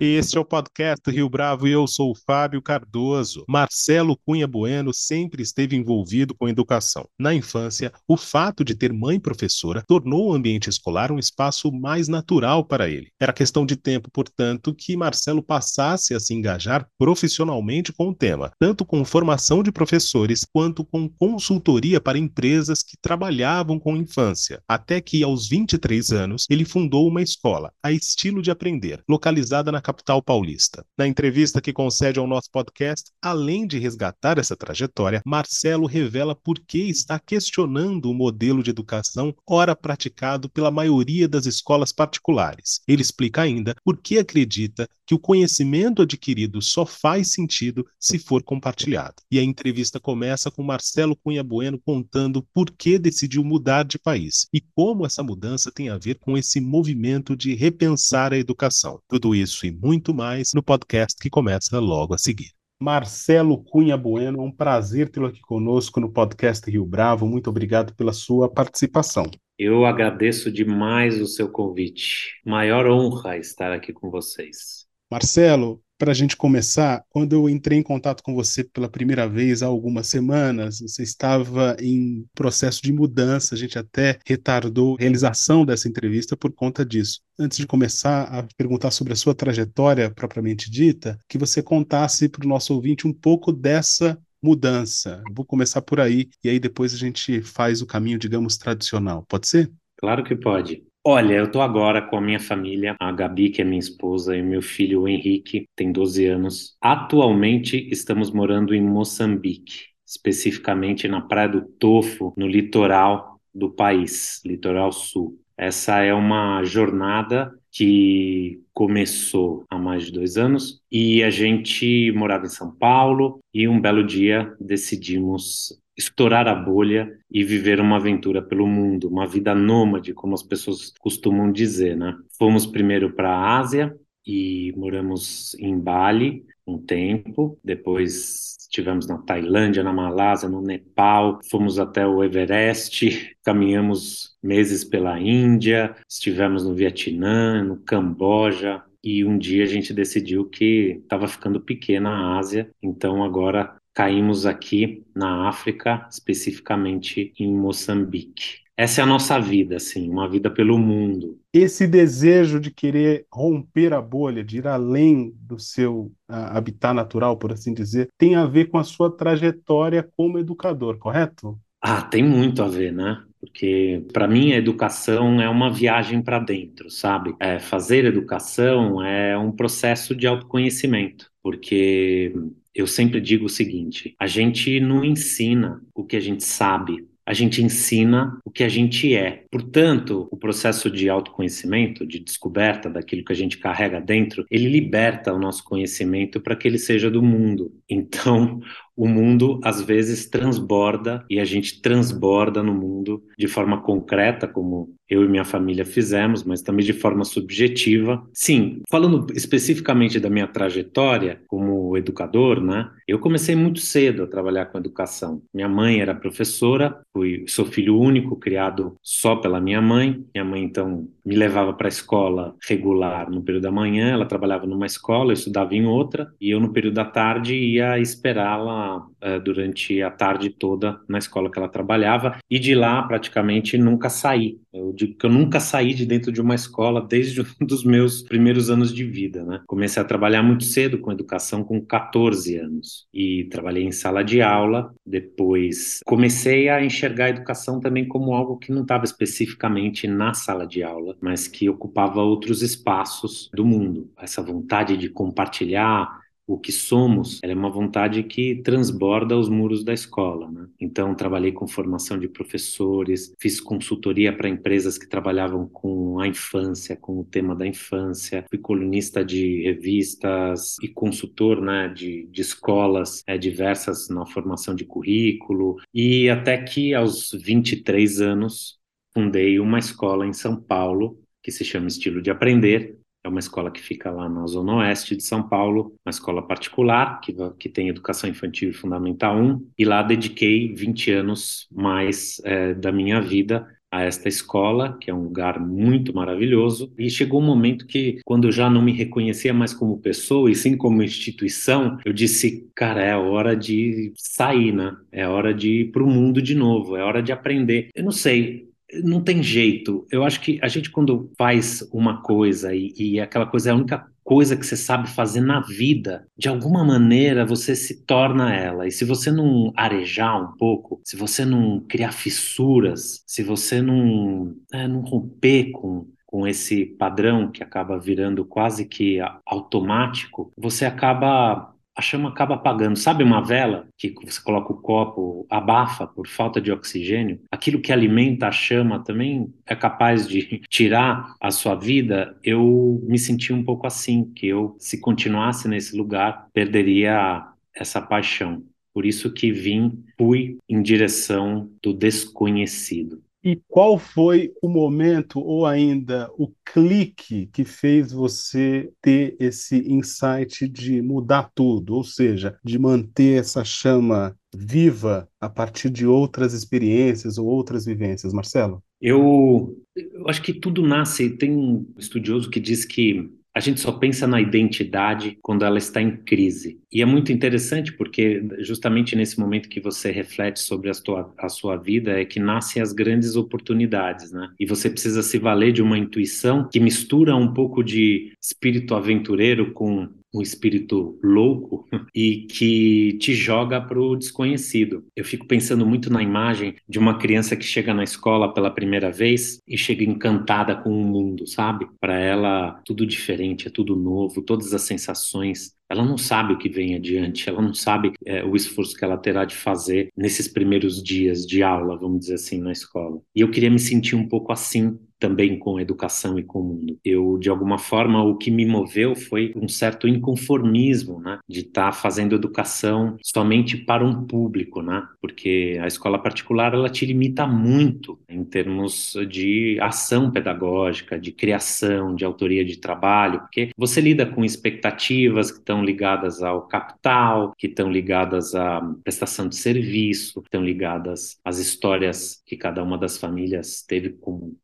Este é o podcast Rio Bravo e eu sou o Fábio Cardoso. Marcelo Cunha Bueno sempre esteve envolvido com educação. Na infância, o fato de ter mãe professora tornou o ambiente escolar um espaço mais natural para ele. Era questão de tempo, portanto, que Marcelo passasse a se engajar profissionalmente com o tema, tanto com formação de professores quanto com consultoria para empresas que trabalhavam com infância. Até que, aos 23 anos, ele fundou uma escola, a Estilo de Aprender, localizada na capital paulista. Na entrevista que concede ao nosso podcast, além de resgatar essa trajetória, Marcelo revela por que está questionando o modelo de educação ora praticado pela maioria das escolas particulares. Ele explica ainda por que acredita que o conhecimento adquirido só faz sentido se for compartilhado. E a entrevista começa com Marcelo Cunha Bueno contando por que decidiu mudar de país e como essa mudança tem a ver com esse movimento de repensar a educação. Tudo isso e muito mais no podcast que começa logo a seguir. Marcelo Cunha Bueno, é um prazer tê-lo aqui conosco no podcast Rio Bravo. Muito obrigado pela sua participação. Eu agradeço demais o seu convite. Maior honra estar aqui com vocês. Marcelo, para a gente começar, quando eu entrei em contato com você pela primeira vez há algumas semanas, você estava em processo de mudança, a gente até retardou a realização dessa entrevista por conta disso. Antes de começar a perguntar sobre a sua trajetória propriamente dita, que você contasse para o nosso ouvinte um pouco dessa mudança. Vou começar por aí e aí depois a gente faz o caminho, digamos, tradicional. Pode ser? Claro que pode. Olha, eu tô agora com a minha família, a Gabi, que é minha esposa, e meu filho, o Henrique, tem 12 anos. Atualmente estamos morando em Moçambique, especificamente na Praia do Tofo, no litoral do país, litoral sul. Essa é uma jornada que começou há mais de dois anos e a gente morava em São Paulo e um belo dia decidimos estourar a bolha e viver uma aventura pelo mundo, uma vida nômade, como as pessoas costumam dizer, né? Fomos primeiro para a Ásia e moramos em Bali um tempo, depois estivemos na Tailândia, na Malásia, no Nepal, fomos até o Everest, caminhamos meses pela Índia, estivemos no Vietnã, no Camboja, e um dia a gente decidiu que estava ficando pequena a Ásia, então agora caímos aqui na África, especificamente em Moçambique. Essa é a nossa vida, assim, uma vida pelo mundo. Esse desejo de querer romper a bolha, de ir além do seu uh, habitat natural, por assim dizer, tem a ver com a sua trajetória como educador, correto? Ah, tem muito a ver, né? Porque para mim a educação é uma viagem para dentro, sabe? É, fazer educação é um processo de autoconhecimento, porque eu sempre digo o seguinte: a gente não ensina o que a gente sabe, a gente ensina o que a gente é. Portanto, o processo de autoconhecimento, de descoberta daquilo que a gente carrega dentro, ele liberta o nosso conhecimento para que ele seja do mundo. Então, o mundo às vezes transborda e a gente transborda no mundo de forma concreta, como eu e minha família fizemos, mas também de forma subjetiva. Sim, falando especificamente da minha trajetória como educador, né? Eu comecei muito cedo a trabalhar com educação. Minha mãe era professora, fui, sou filho único, criado só pela minha mãe. Minha mãe então me levava para a escola regular no período da manhã, ela trabalhava numa escola, eu estudava em outra, e eu no período da tarde ia esperá-la uh, durante a tarde toda na escola que ela trabalhava e de lá praticamente nunca saí. Eu digo que eu nunca saí de dentro de uma escola desde um dos meus primeiros anos de vida, né? Comecei a trabalhar muito cedo com educação com 14 anos e trabalhei em sala de aula. Depois comecei a enxergar a educação também como algo que não estava especificamente na sala de aula, mas que ocupava outros espaços do mundo. Essa vontade de compartilhar o que somos, é uma vontade que transborda os muros da escola. Né? Então, trabalhei com formação de professores, fiz consultoria para empresas que trabalhavam com a infância, com o tema da infância, fui colunista de revistas e consultor né, de, de escolas é, diversas na formação de currículo, e até que aos 23 anos fundei uma escola em São Paulo que se chama Estilo de Aprender, é uma escola que fica lá na Zona Oeste de São Paulo, uma escola particular, que, que tem educação infantil e fundamental 1, e lá dediquei 20 anos mais é, da minha vida a esta escola, que é um lugar muito maravilhoso, e chegou um momento que, quando eu já não me reconhecia mais como pessoa e sim como instituição, eu disse, cara, é hora de sair, né? É hora de ir para o mundo de novo, é hora de aprender. Eu não sei, não tem jeito. Eu acho que a gente, quando faz uma coisa e, e aquela coisa é a única coisa que você sabe fazer na vida, de alguma maneira você se torna ela. E se você não arejar um pouco, se você não criar fissuras, se você não, é, não romper com, com esse padrão que acaba virando quase que automático, você acaba a chama acaba apagando. Sabe uma vela que você coloca o copo, abafa por falta de oxigênio? Aquilo que alimenta a chama também é capaz de tirar a sua vida. Eu me senti um pouco assim, que eu, se continuasse nesse lugar, perderia essa paixão. Por isso que vim, fui em direção do desconhecido. E qual foi o momento ou ainda o clique que fez você ter esse insight de mudar tudo, ou seja, de manter essa chama viva a partir de outras experiências ou outras vivências, Marcelo? Eu, eu acho que tudo nasce. Tem um estudioso que diz que a gente só pensa na identidade quando ela está em crise. E é muito interessante porque justamente nesse momento que você reflete sobre a sua, a sua vida é que nascem as grandes oportunidades, né? E você precisa se valer de uma intuição que mistura um pouco de espírito aventureiro com um espírito louco e que te joga para o desconhecido. Eu fico pensando muito na imagem de uma criança que chega na escola pela primeira vez e chega encantada com o mundo, sabe? Para ela, tudo diferente, é tudo novo, todas as sensações ela não sabe o que vem adiante, ela não sabe é, o esforço que ela terá de fazer nesses primeiros dias de aula, vamos dizer assim, na escola. E eu queria me sentir um pouco assim também com educação e com o mundo. Eu, de alguma forma, o que me moveu foi um certo inconformismo, né, de estar tá fazendo educação somente para um público, né, porque a escola particular ela te limita muito em termos de ação pedagógica, de criação, de autoria de trabalho, porque você lida com expectativas que estão ligadas ao capital, que estão ligadas à prestação de serviço, que estão ligadas às histórias que cada uma das famílias teve com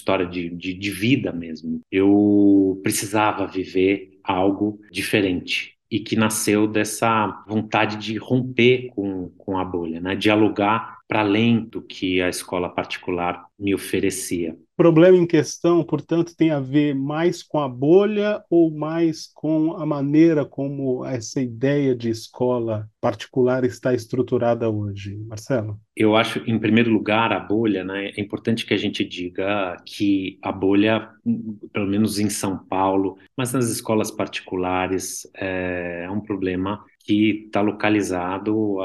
história de, de, de vida mesmo. Eu precisava viver algo diferente e que nasceu dessa vontade de romper com, com a bolha, né? dialogar para além do que a escola particular me oferecia. O problema em questão, portanto, tem a ver mais com a bolha ou mais com a maneira como essa ideia de escola particular está estruturada hoje, Marcelo? Eu acho, em primeiro lugar, a bolha, né? É importante que a gente diga que a bolha, pelo menos em São Paulo, mas nas escolas particulares, é um problema que está localizado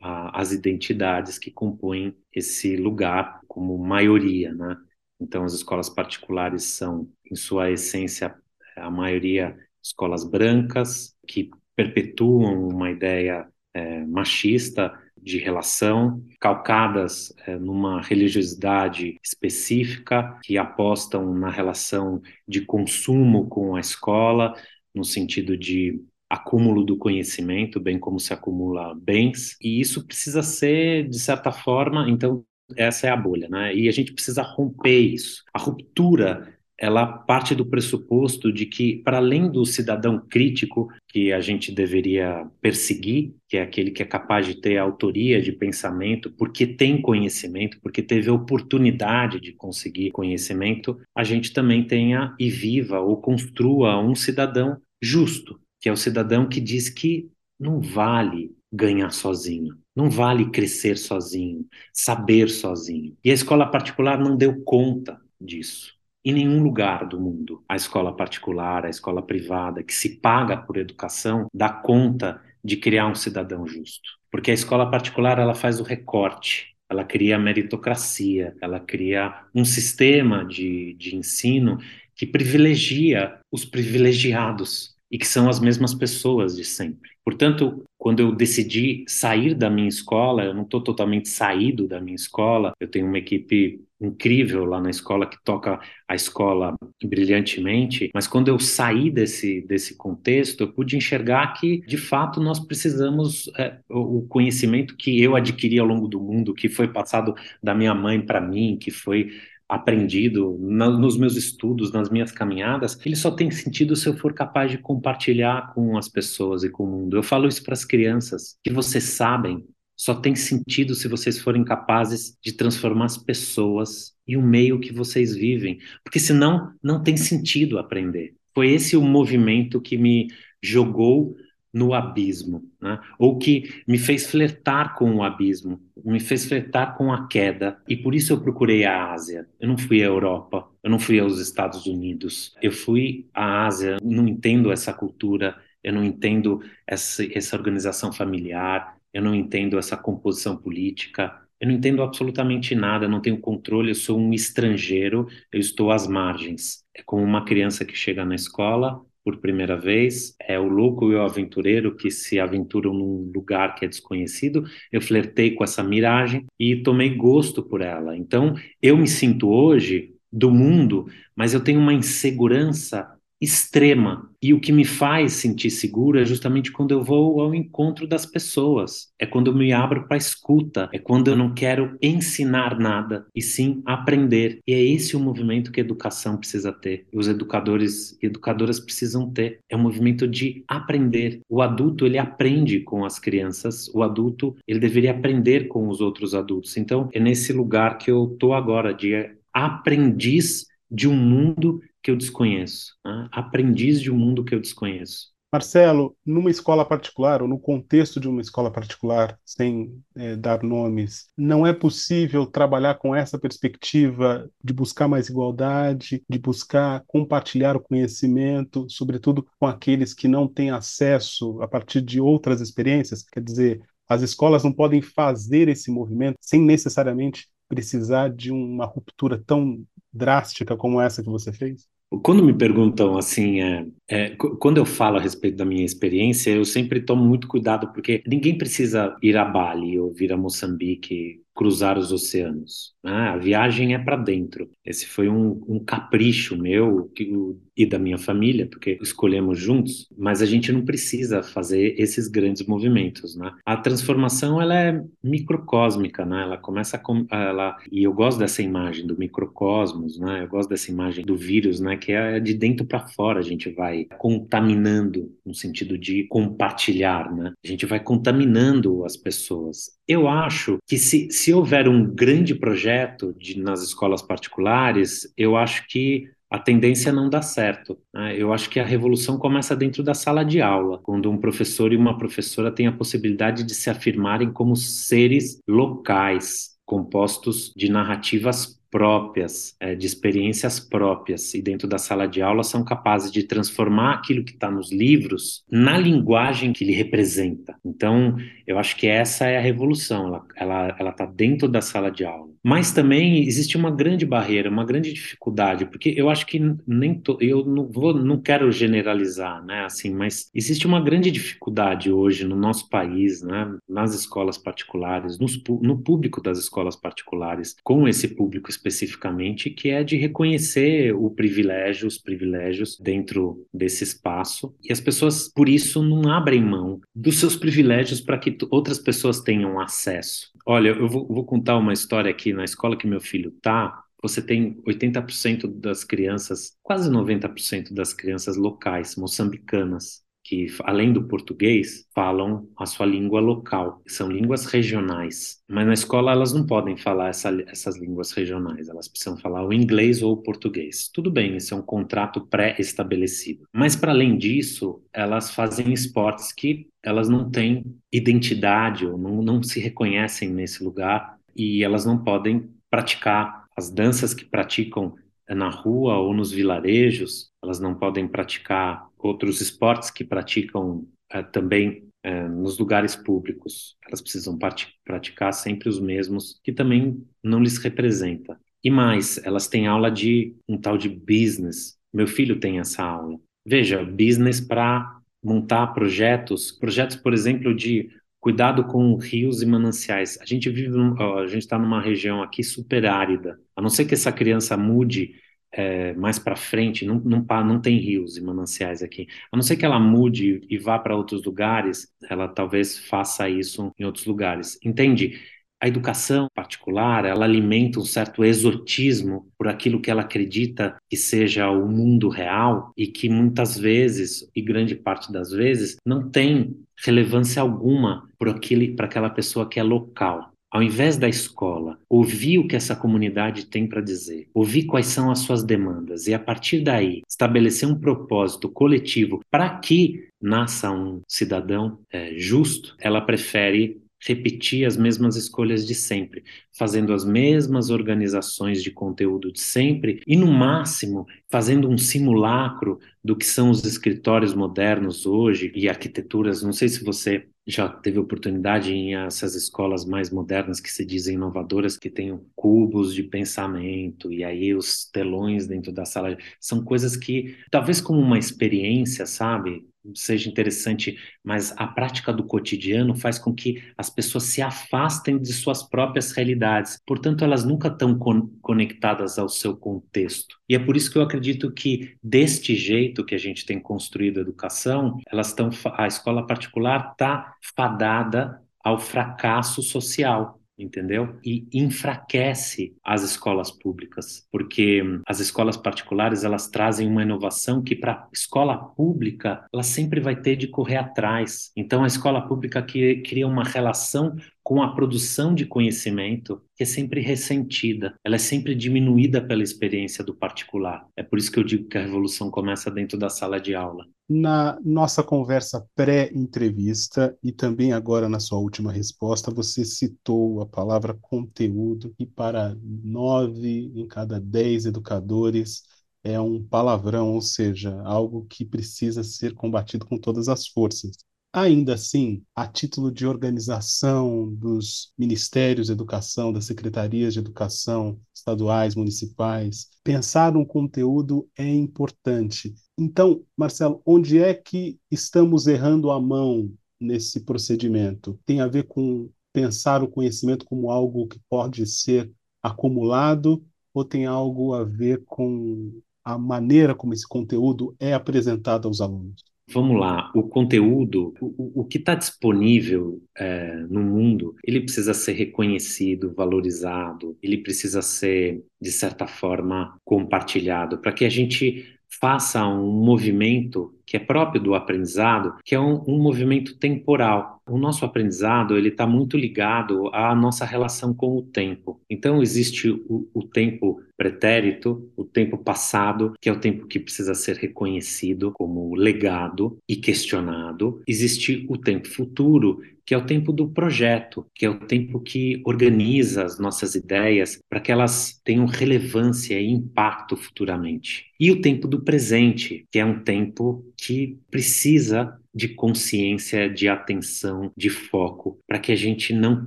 as identidades que compõem esse lugar como maioria, né? Então, as escolas particulares são, em sua essência, a maioria escolas brancas que perpetuam uma ideia é, machista de relação, calcadas é, numa religiosidade específica, que apostam na relação de consumo com a escola, no sentido de acúmulo do conhecimento, bem como se acumula bens, e isso precisa ser, de certa forma, então, essa é a bolha, né? E a gente precisa romper isso. A ruptura ela parte do pressuposto de que, para além do cidadão crítico que a gente deveria perseguir, que é aquele que é capaz de ter autoria de pensamento, porque tem conhecimento, porque teve oportunidade de conseguir conhecimento, a gente também tenha e viva ou construa um cidadão justo, que é o cidadão que diz que não vale ganhar sozinho, não vale crescer sozinho, saber sozinho. E a escola particular não deu conta disso. Em nenhum lugar do mundo, a escola particular, a escola privada, que se paga por educação, dá conta de criar um cidadão justo. Porque a escola particular ela faz o recorte, ela cria a meritocracia, ela cria um sistema de, de ensino que privilegia os privilegiados e que são as mesmas pessoas de sempre. Portanto, quando eu decidi sair da minha escola, eu não estou totalmente saído da minha escola, eu tenho uma equipe incrível lá na escola que toca a escola brilhantemente, mas quando eu saí desse, desse contexto, eu pude enxergar que, de fato, nós precisamos é, o conhecimento que eu adquiri ao longo do mundo, que foi passado da minha mãe para mim, que foi aprendido na, nos meus estudos, nas minhas caminhadas, ele só tem sentido se eu for capaz de compartilhar com as pessoas e com o mundo. Eu falo isso para as crianças, que vocês sabem, só tem sentido se vocês forem capazes de transformar as pessoas e o meio que vocês vivem, porque senão não tem sentido aprender. Foi esse o movimento que me jogou no abismo, né? ou que me fez flertar com o abismo, me fez flertar com a queda, e por isso eu procurei a Ásia. Eu não fui à Europa, eu não fui aos Estados Unidos, eu fui à Ásia, não entendo essa cultura, eu não entendo essa, essa organização familiar, eu não entendo essa composição política, eu não entendo absolutamente nada, não tenho controle, eu sou um estrangeiro, eu estou às margens. É como uma criança que chega na escola, por primeira vez, é o louco e o aventureiro que se aventuram num lugar que é desconhecido. Eu flertei com essa miragem e tomei gosto por ela. Então, eu me sinto hoje do mundo, mas eu tenho uma insegurança extrema. E o que me faz sentir seguro é justamente quando eu vou ao encontro das pessoas. É quando eu me abro para escuta, é quando eu não quero ensinar nada, e sim aprender. E é esse o movimento que a educação precisa ter. Os educadores e educadoras precisam ter. É um movimento de aprender. O adulto, ele aprende com as crianças. O adulto, ele deveria aprender com os outros adultos. Então, é nesse lugar que eu tô agora de aprendiz de um mundo que eu desconheço, né? aprendiz de um mundo que eu desconheço. Marcelo, numa escola particular, ou no contexto de uma escola particular, sem é, dar nomes, não é possível trabalhar com essa perspectiva de buscar mais igualdade, de buscar compartilhar o conhecimento, sobretudo com aqueles que não têm acesso a partir de outras experiências? Quer dizer, as escolas não podem fazer esse movimento sem necessariamente precisar de uma ruptura tão drástica como essa que você fez? Quando me perguntam assim, é, é, quando eu falo a respeito da minha experiência, eu sempre tomo muito cuidado, porque ninguém precisa ir a Bali ou vir a Moçambique cruzar os oceanos. Né? A viagem é para dentro. Esse foi um, um capricho meu que, e da minha família, porque escolhemos juntos, mas a gente não precisa fazer esses grandes movimentos. Né? A transformação ela é microcósmica, né? ela começa com. Ela, e eu gosto dessa imagem do microcosmos, né? eu gosto dessa imagem do vírus, né? que é de dentro para fora, a gente vai contaminando, no sentido de compartilhar, né? a gente vai contaminando as pessoas. Eu acho que se, se houver um grande projeto de, nas escolas particulares, eu acho que a tendência não dá certo. Né? Eu acho que a revolução começa dentro da sala de aula, quando um professor e uma professora têm a possibilidade de se afirmarem como seres locais, compostos de narrativas próprias, é, de experiências próprias, e dentro da sala de aula são capazes de transformar aquilo que está nos livros na linguagem que ele representa. Então, eu acho que essa é a revolução, ela está ela, ela tá dentro da sala de aula. Mas também existe uma grande barreira, uma grande dificuldade, porque eu acho que nem to, eu não vou, não quero generalizar, né, assim, mas existe uma grande dificuldade hoje no nosso país, né, nas escolas particulares, nos, no público das escolas particulares, com esse público especificamente, que é de reconhecer o privilégio, os privilégios dentro desse espaço, e as pessoas por isso não abrem mão dos seus privilégios para que outras pessoas tenham acesso. Olha, eu vou, vou contar uma história aqui na escola que meu filho tá. Você tem 80% das crianças, quase 90% das crianças locais, moçambicanas, que além do português falam a sua língua local, são línguas regionais. Mas na escola elas não podem falar essa, essas línguas regionais, elas precisam falar o inglês ou o português. Tudo bem, isso é um contrato pré-estabelecido. Mas para além disso, elas fazem esportes que elas não têm identidade ou não, não se reconhecem nesse lugar e elas não podem praticar as danças que praticam na rua ou nos vilarejos, elas não podem praticar outros esportes que praticam uh, também uh, nos lugares públicos. Elas precisam praticar sempre os mesmos, que também não lhes representa. E mais, elas têm aula de um tal de business. Meu filho tem essa aula. Veja, business para montar projetos, projetos, por exemplo, de cuidado com rios e mananciais. A gente vive, a gente está numa região aqui super árida. A não ser que essa criança mude é, mais para frente, não, não, não tem rios e mananciais aqui. A não ser que ela mude e vá para outros lugares, ela talvez faça isso em outros lugares. Entende? a educação particular, ela alimenta um certo exotismo por aquilo que ela acredita que seja o mundo real e que muitas vezes, e grande parte das vezes, não tem relevância alguma para aquela pessoa que é local ao invés da escola, ouvir o que essa comunidade tem para dizer, ouvir quais são as suas demandas e, a partir daí, estabelecer um propósito coletivo para que nasça um cidadão é, justo, ela prefere repetir as mesmas escolhas de sempre, fazendo as mesmas organizações de conteúdo de sempre e, no máximo, fazendo um simulacro do que são os escritórios modernos hoje e arquiteturas. Não sei se você já teve oportunidade em essas escolas mais modernas que se dizem inovadoras, que têm cubos de pensamento e aí os telões dentro da sala. São coisas que, talvez como uma experiência, sabe? seja interessante, mas a prática do cotidiano faz com que as pessoas se afastem de suas próprias realidades. Portanto, elas nunca estão con conectadas ao seu contexto. E é por isso que eu acredito que deste jeito que a gente tem construído a educação, elas estão a escola particular está fadada ao fracasso social entendeu? E enfraquece as escolas públicas, porque as escolas particulares elas trazem uma inovação que para a escola pública ela sempre vai ter de correr atrás. Então a escola pública cria uma relação com a produção de conhecimento que é sempre ressentida, ela é sempre diminuída pela experiência do particular. É por isso que eu digo que a revolução começa dentro da sala de aula. Na nossa conversa pré-entrevista e também agora na sua última resposta, você citou a palavra conteúdo, e para nove em cada dez educadores é um palavrão, ou seja, algo que precisa ser combatido com todas as forças. Ainda assim, a título de organização dos ministérios de educação, das secretarias de educação estaduais, municipais, pensar um conteúdo é importante. Então, Marcelo, onde é que estamos errando a mão nesse procedimento? Tem a ver com pensar o conhecimento como algo que pode ser acumulado ou tem algo a ver com a maneira como esse conteúdo é apresentado aos alunos? Vamos lá, o conteúdo, o, o que está disponível é, no mundo, ele precisa ser reconhecido, valorizado, ele precisa ser, de certa forma, compartilhado, para que a gente faça um movimento que é próprio do aprendizado, que é um, um movimento temporal. O nosso aprendizado ele está muito ligado à nossa relação com o tempo. Então existe o, o tempo pretérito, o tempo passado, que é o tempo que precisa ser reconhecido como legado e questionado. Existe o tempo futuro, que é o tempo do projeto, que é o tempo que organiza as nossas ideias para que elas tenham relevância e impacto futuramente. E o tempo do presente, que é um tempo que precisa de consciência, de atenção, de foco, para que a gente não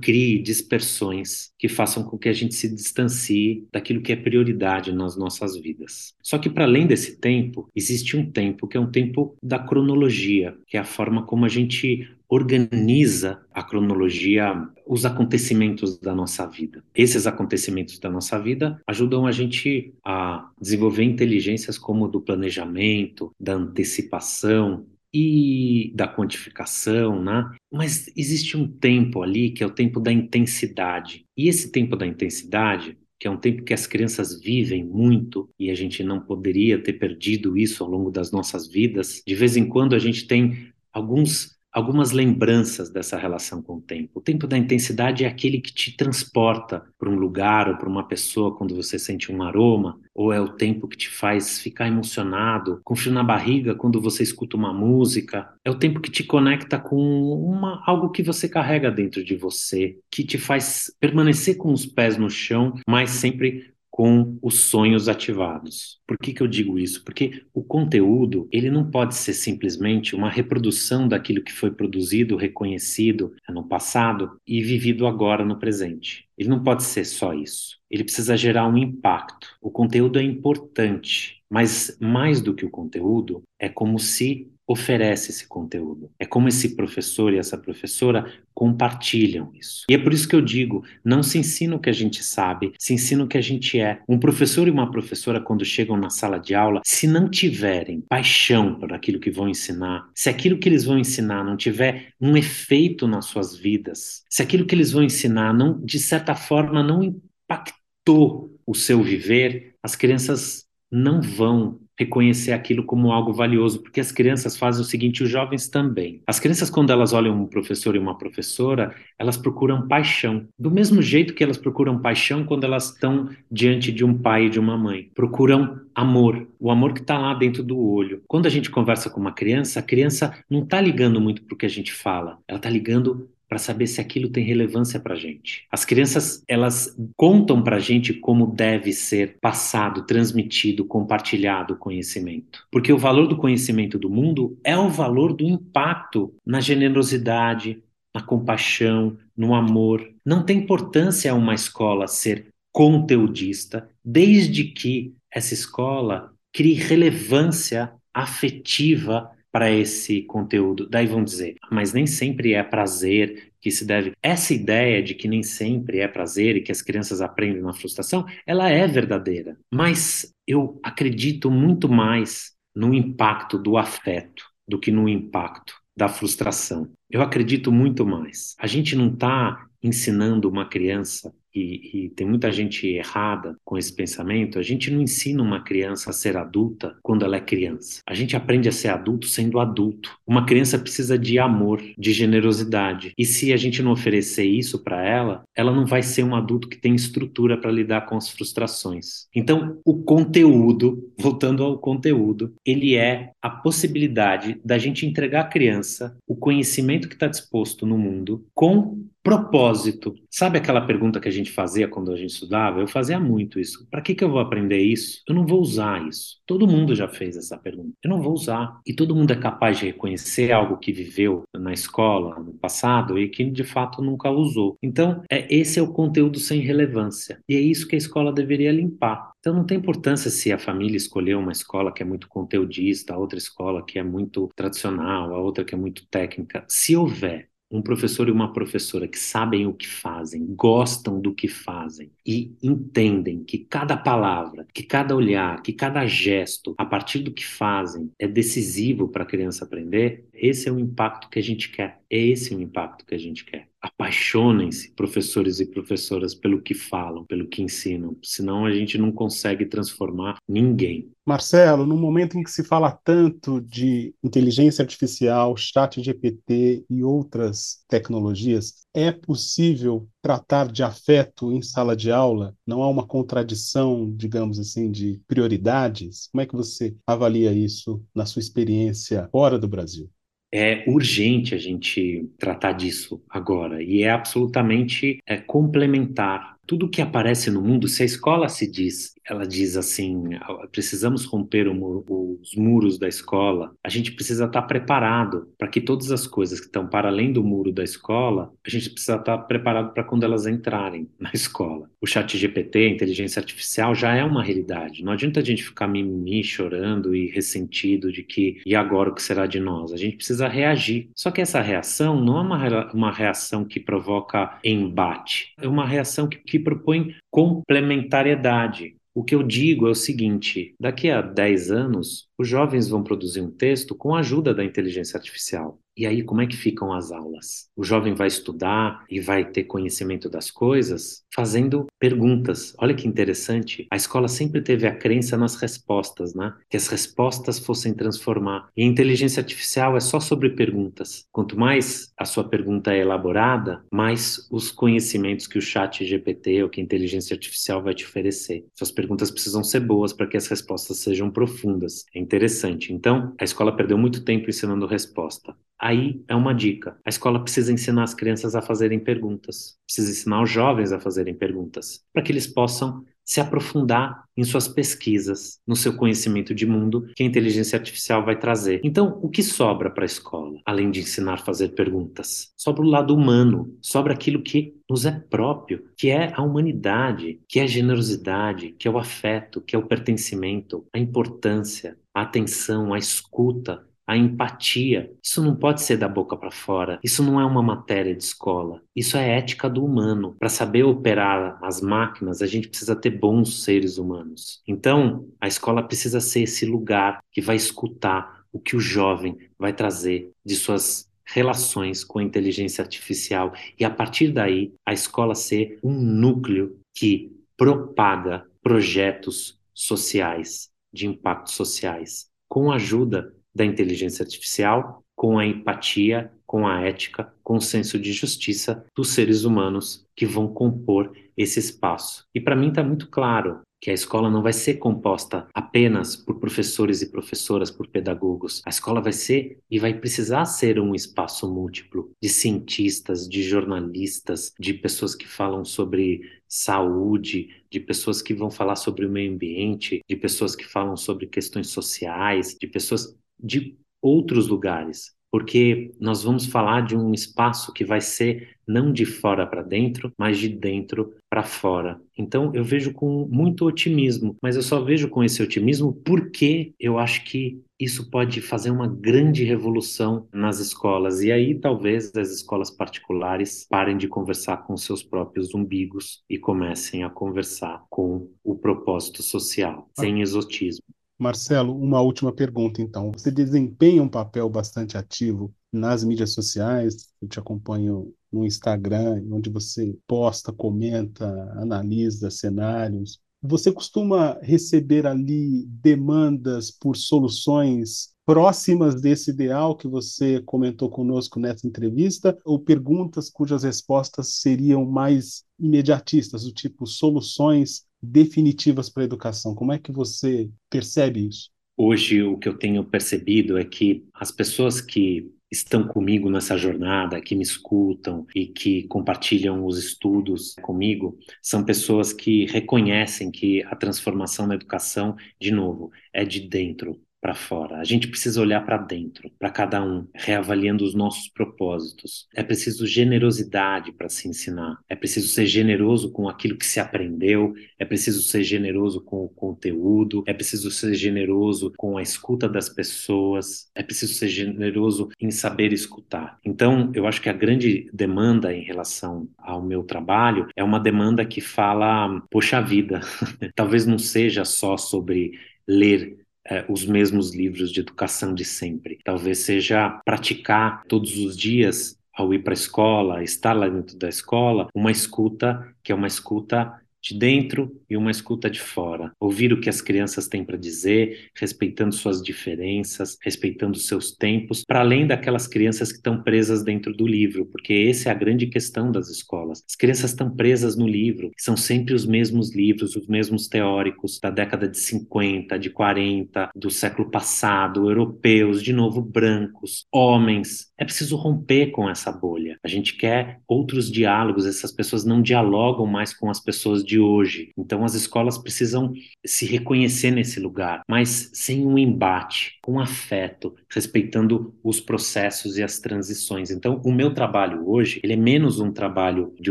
crie dispersões que façam com que a gente se distancie daquilo que é prioridade nas nossas vidas. Só que para além desse tempo, existe um tempo que é um tempo da cronologia, que é a forma como a gente organiza a cronologia, os acontecimentos da nossa vida. Esses acontecimentos da nossa vida ajudam a gente a desenvolver inteligências como do planejamento, da antecipação, e da quantificação, né? Mas existe um tempo ali que é o tempo da intensidade. E esse tempo da intensidade, que é um tempo que as crianças vivem muito e a gente não poderia ter perdido isso ao longo das nossas vidas, de vez em quando a gente tem alguns algumas lembranças dessa relação com o tempo. O tempo da intensidade é aquele que te transporta para um lugar ou para uma pessoa quando você sente um aroma, ou é o tempo que te faz ficar emocionado, com frio na barriga quando você escuta uma música. É o tempo que te conecta com uma, algo que você carrega dentro de você, que te faz permanecer com os pés no chão, mas sempre com os sonhos ativados. Por que, que eu digo isso? Porque o conteúdo ele não pode ser simplesmente uma reprodução daquilo que foi produzido, reconhecido no passado e vivido agora no presente. Ele não pode ser só isso. Ele precisa gerar um impacto. O conteúdo é importante, mas mais do que o conteúdo, é como se oferece esse conteúdo. É como esse professor e essa professora compartilham isso. E é por isso que eu digo: não se ensina o que a gente sabe, se ensina o que a gente é. Um professor e uma professora, quando chegam na sala de aula, se não tiverem paixão por aquilo que vão ensinar, se aquilo que eles vão ensinar não tiver um efeito nas suas vidas, se aquilo que eles vão ensinar não, de certa forma, não impactou o seu viver, as crianças não vão reconhecer aquilo como algo valioso, porque as crianças fazem o seguinte, os jovens também. As crianças, quando elas olham um professor e uma professora, elas procuram paixão. Do mesmo jeito que elas procuram paixão quando elas estão diante de um pai e de uma mãe. Procuram amor, o amor que está lá dentro do olho. Quando a gente conversa com uma criança, a criança não está ligando muito para o que a gente fala, ela está ligando para saber se aquilo tem relevância para a gente. As crianças, elas contam para a gente como deve ser passado, transmitido, compartilhado o conhecimento. Porque o valor do conhecimento do mundo é o valor do impacto na generosidade, na compaixão, no amor. Não tem importância uma escola ser conteudista, desde que essa escola crie relevância afetiva para esse conteúdo. Daí vão dizer, mas nem sempre é prazer que se deve. Essa ideia de que nem sempre é prazer e que as crianças aprendem na frustração, ela é verdadeira. Mas eu acredito muito mais no impacto do afeto do que no impacto da frustração. Eu acredito muito mais. A gente não está ensinando uma criança e, e, tem muita gente errada com esse pensamento, a gente não ensina uma criança a ser adulta quando ela é criança. A gente aprende a ser adulto sendo adulto. Uma criança precisa de amor, de generosidade. E se a gente não oferecer isso para ela, ela não vai ser um adulto que tem estrutura para lidar com as frustrações. Então, o conteúdo, voltando ao conteúdo, ele é a possibilidade da gente entregar à criança o conhecimento que está disposto no mundo com propósito. Sabe aquela pergunta que a gente fazia quando a gente estudava? Eu fazia muito isso. Para que, que eu vou aprender isso? Eu não vou usar isso. Todo mundo já fez essa pergunta. Eu não vou usar. E todo mundo é capaz de reconhecer algo que viveu na escola, no passado, e que de fato nunca usou. Então, é, esse é o conteúdo sem relevância. E é isso que a escola deveria limpar. Então não tem importância se a família escolheu uma escola que é muito conteudista, a outra escola que é muito tradicional, a outra que é muito técnica. Se houver um professor e uma professora que sabem o que fazem, gostam do que fazem e entendem que cada palavra, que cada olhar, que cada gesto, a partir do que fazem, é decisivo para a criança aprender, esse é o impacto que a gente quer. É esse o impacto que a gente quer. Apaixonem-se, professores e professoras, pelo que falam, pelo que ensinam, senão a gente não consegue transformar ninguém. Marcelo, no momento em que se fala tanto de inteligência artificial, chat GPT e outras tecnologias, é possível tratar de afeto em sala de aula? Não há uma contradição, digamos assim, de prioridades? Como é que você avalia isso na sua experiência fora do Brasil? É urgente a gente tratar disso agora e é absolutamente é, complementar tudo que aparece no mundo, se a escola se diz, ela diz assim, precisamos romper os muros da escola, a gente precisa estar preparado para que todas as coisas que estão para além do muro da escola, a gente precisa estar preparado para quando elas entrarem na escola. O chat GPT, a inteligência artificial, já é uma realidade. Não adianta a gente ficar mimimi, chorando e ressentido de que, e agora o que será de nós? A gente precisa reagir. Só que essa reação não é uma, uma reação que provoca embate, é uma reação que que propõe complementariedade. O que eu digo é o seguinte: daqui a 10 anos, os jovens vão produzir um texto com a ajuda da inteligência artificial. E aí, como é que ficam as aulas? O jovem vai estudar e vai ter conhecimento das coisas fazendo perguntas. Olha que interessante. A escola sempre teve a crença nas respostas, né? Que as respostas fossem transformar. E a inteligência artificial é só sobre perguntas. Quanto mais a sua pergunta é elaborada, mais os conhecimentos que o chat GPT ou que a inteligência artificial vai te oferecer. Suas perguntas precisam ser boas para que as respostas sejam profundas. É interessante. Então, a escola perdeu muito tempo ensinando resposta. Aí é uma dica. A escola precisa ensinar as crianças a fazerem perguntas, precisa ensinar os jovens a fazerem perguntas, para que eles possam se aprofundar em suas pesquisas, no seu conhecimento de mundo que a inteligência artificial vai trazer. Então, o que sobra para a escola, além de ensinar a fazer perguntas? Sobra o lado humano, sobra aquilo que nos é próprio, que é a humanidade, que é a generosidade, que é o afeto, que é o pertencimento, a importância, a atenção, a escuta, a empatia. Isso não pode ser da boca para fora. Isso não é uma matéria de escola. Isso é ética do humano. Para saber operar as máquinas, a gente precisa ter bons seres humanos. Então, a escola precisa ser esse lugar que vai escutar o que o jovem vai trazer de suas relações com a inteligência artificial e a partir daí a escola ser um núcleo que propaga projetos sociais de impactos sociais com a ajuda da inteligência artificial, com a empatia, com a ética, com o senso de justiça dos seres humanos que vão compor esse espaço. E para mim está muito claro que a escola não vai ser composta apenas por professores e professoras, por pedagogos. A escola vai ser e vai precisar ser um espaço múltiplo de cientistas, de jornalistas, de pessoas que falam sobre saúde, de pessoas que vão falar sobre o meio ambiente, de pessoas que falam sobre questões sociais, de pessoas de outros lugares, porque nós vamos falar de um espaço que vai ser não de fora para dentro, mas de dentro para fora. Então eu vejo com muito otimismo, mas eu só vejo com esse otimismo porque eu acho que isso pode fazer uma grande revolução nas escolas. E aí talvez as escolas particulares parem de conversar com seus próprios umbigos e comecem a conversar com o propósito social, sem exotismo. Marcelo, uma última pergunta, então. Você desempenha um papel bastante ativo nas mídias sociais, eu te acompanho no Instagram, onde você posta, comenta, analisa cenários. Você costuma receber ali demandas por soluções próximas desse ideal que você comentou conosco nessa entrevista, ou perguntas cujas respostas seriam mais imediatistas, do tipo soluções definitivas para a educação? Como é que você percebe isso? Hoje, o que eu tenho percebido é que as pessoas que estão comigo nessa jornada, que me escutam e que compartilham os estudos comigo, são pessoas que reconhecem que a transformação na educação, de novo, é de dentro para fora. A gente precisa olhar para dentro, para cada um, reavaliando os nossos propósitos. É preciso generosidade para se ensinar. É preciso ser generoso com aquilo que se aprendeu. É preciso ser generoso com o conteúdo. É preciso ser generoso com a escuta das pessoas. É preciso ser generoso em saber escutar. Então, eu acho que a grande demanda em relação ao meu trabalho é uma demanda que fala, poxa vida, talvez não seja só sobre ler é, os mesmos livros de educação de sempre. Talvez seja praticar todos os dias, ao ir para a escola, estar lá dentro da escola, uma escuta que é uma escuta de dentro e uma escuta de fora. Ouvir o que as crianças têm para dizer, respeitando suas diferenças, respeitando seus tempos, para além daquelas crianças que estão presas dentro do livro, porque essa é a grande questão das escolas. As crianças estão presas no livro, são sempre os mesmos livros, os mesmos teóricos da década de 50, de 40, do século passado, europeus, de novo brancos, homens. É preciso romper com essa bolha. A gente quer outros diálogos, essas pessoas não dialogam mais com as pessoas de hoje. Então as escolas precisam se reconhecer nesse lugar, mas sem um embate, com afeto, respeitando os processos e as transições. Então o meu trabalho hoje, ele é menos um trabalho de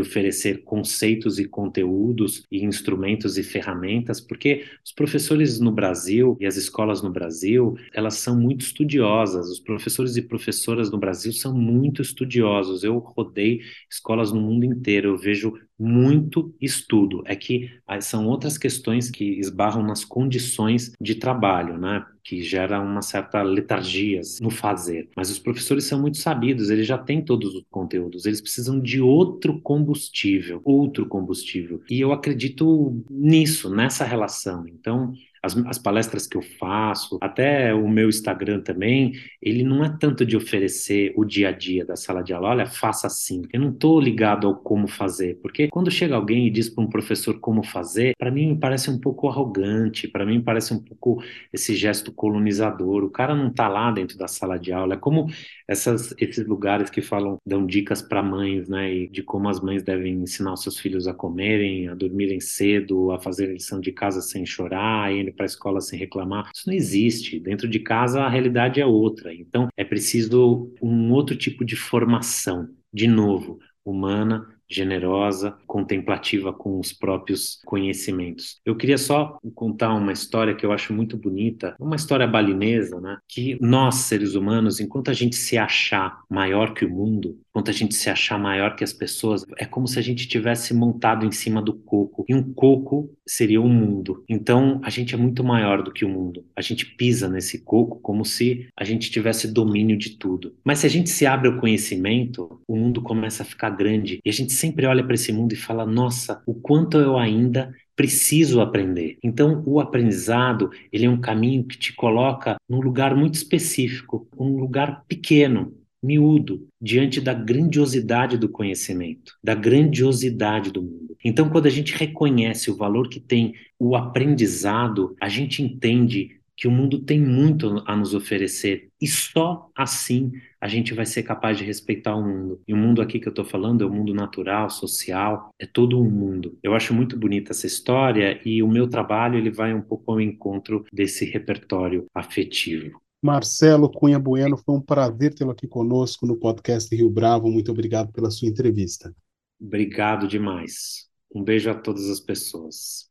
oferecer conceitos e conteúdos e instrumentos e ferramentas, porque os professores no Brasil e as escolas no Brasil, elas são muito estudiosas. Os professores e professoras no Brasil são muito estudiosos. Eu rodei escolas no mundo inteiro, eu vejo muito estudo. É que ah, são outras questões que esbarram nas condições de trabalho, né? Que gera uma certa letargia no fazer. Mas os professores são muito sabidos, eles já têm todos os conteúdos, eles precisam de outro combustível, outro combustível. E eu acredito nisso, nessa relação. Então, as, as, palestras que eu faço, até o meu Instagram também, ele não é tanto de oferecer o dia a dia da sala de aula, olha, faça assim. Eu não estou ligado ao como fazer, porque quando chega alguém e diz para um professor como fazer, para mim parece um pouco arrogante, para mim parece um pouco esse gesto colonizador. O cara não está lá dentro da sala de aula, é como essas, esses lugares que falam, dão dicas para mães, né, e de como as mães devem ensinar os seus filhos a comerem, a dormirem cedo, a fazer lição de casa sem chorar, indo para a escola sem reclamar. Isso não existe. Dentro de casa a realidade é outra. Então é preciso um outro tipo de formação, de novo, humana, generosa, contemplativa com os próprios conhecimentos. Eu queria só contar uma história que eu acho muito bonita, uma história balinesa, né? Que nós, seres humanos, enquanto a gente se achar maior que o mundo, enquanto a gente se achar maior que as pessoas, é como se a gente tivesse montado em cima do coco. E um coco seria o mundo. Então, a gente é muito maior do que o mundo. A gente pisa nesse coco como se a gente tivesse domínio de tudo. Mas se a gente se abre ao conhecimento, o mundo começa a ficar grande e a gente sempre olha para esse mundo e fala: "Nossa, o quanto eu ainda preciso aprender. Então, o aprendizado, ele é um caminho que te coloca num lugar muito específico, um lugar pequeno, miúdo, diante da grandiosidade do conhecimento, da grandiosidade do mundo. Então, quando a gente reconhece o valor que tem o aprendizado, a gente entende que o mundo tem muito a nos oferecer e só assim a gente vai ser capaz de respeitar o mundo. E o mundo aqui que eu estou falando é o mundo natural, social, é todo um mundo. Eu acho muito bonita essa história e o meu trabalho ele vai um pouco ao encontro desse repertório afetivo. Marcelo Cunha Bueno, foi um prazer tê-lo aqui conosco no podcast Rio Bravo. Muito obrigado pela sua entrevista. Obrigado demais. Um beijo a todas as pessoas.